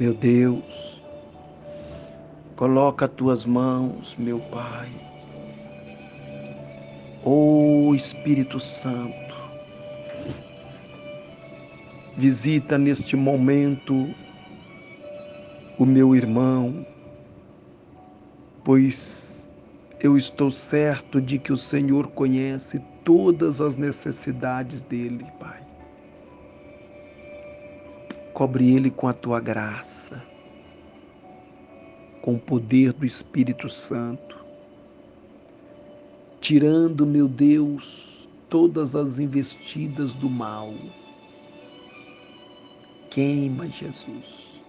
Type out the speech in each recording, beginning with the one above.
Meu Deus, coloca tuas mãos, meu Pai. Ô oh, Espírito Santo, visita neste momento o meu irmão, pois eu estou certo de que o Senhor conhece todas as necessidades dele, Pai. Cobre ele com a tua graça, com o poder do Espírito Santo, tirando, meu Deus, todas as investidas do mal. Queima, Jesus.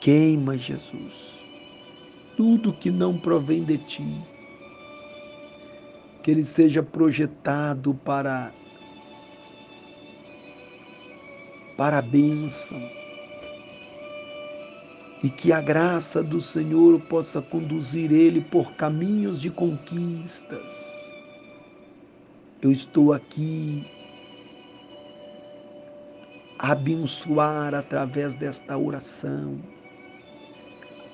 Queima, Jesus. Tudo que não provém de ti que ele seja projetado para para a bênção e que a graça do Senhor possa conduzir ele por caminhos de conquistas. Eu estou aqui a abençoar através desta oração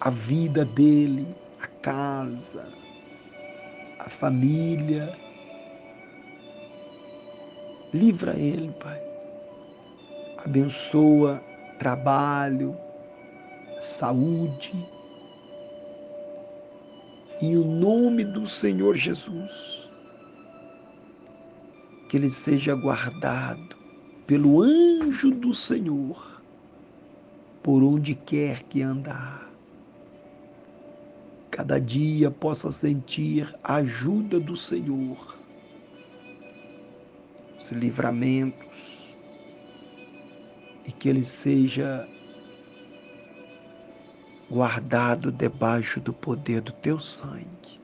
a vida dele, a casa, a família. Livra ele, Pai. Abençoa trabalho, saúde. Em nome do Senhor Jesus, que ele seja guardado pelo anjo do Senhor, por onde quer que andar cada dia possa sentir a ajuda do Senhor, os livramentos, que ele seja guardado debaixo do poder do teu sangue.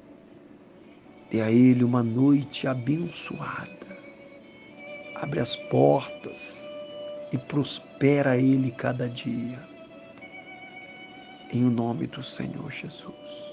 Dê a ele uma noite abençoada. Abre as portas e prospera ele cada dia. Em o nome do Senhor Jesus.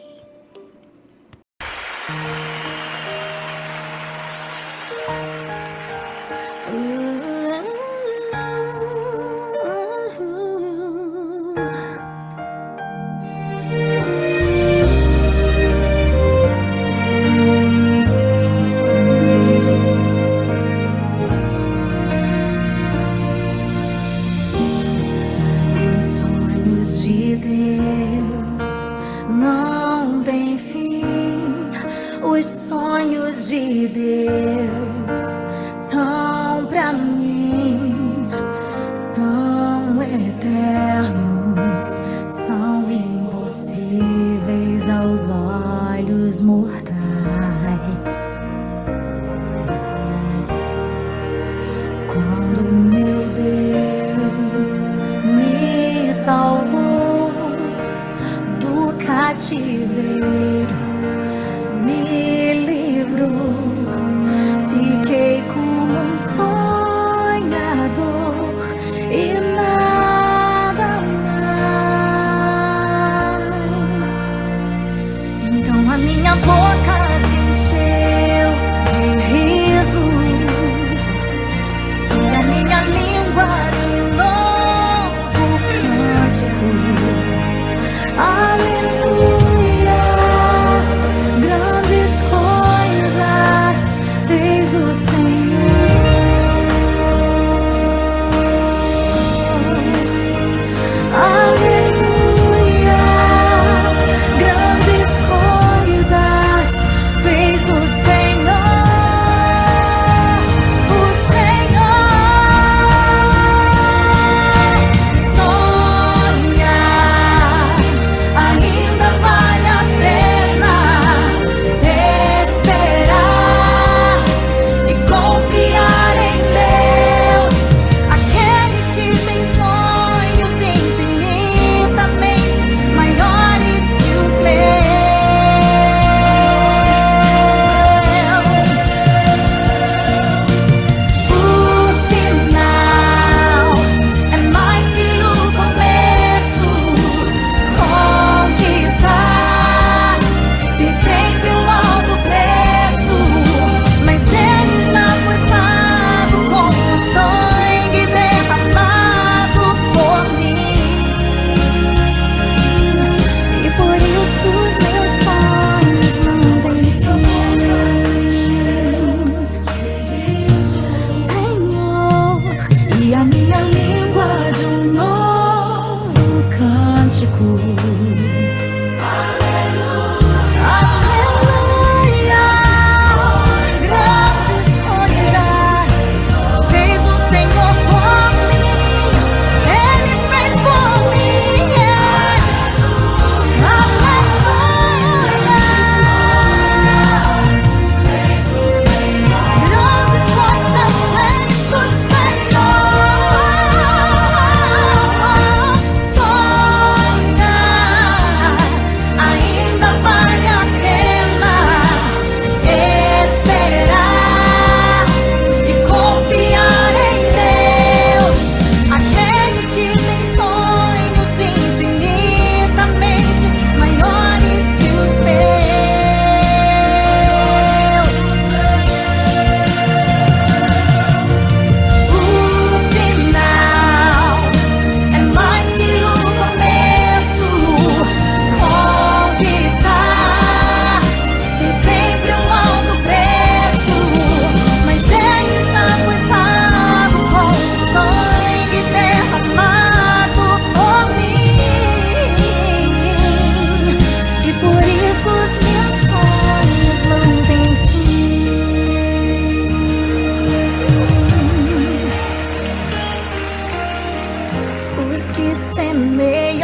De Deus são para mim, são eternos, são impossíveis aos olhos mortais.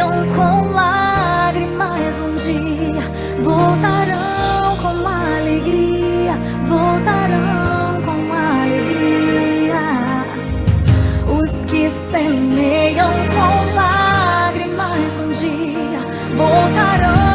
Semeiam com lágrimas um dia voltarão com alegria, voltarão com alegria. Os que semeiam com lágrimas um dia voltarão.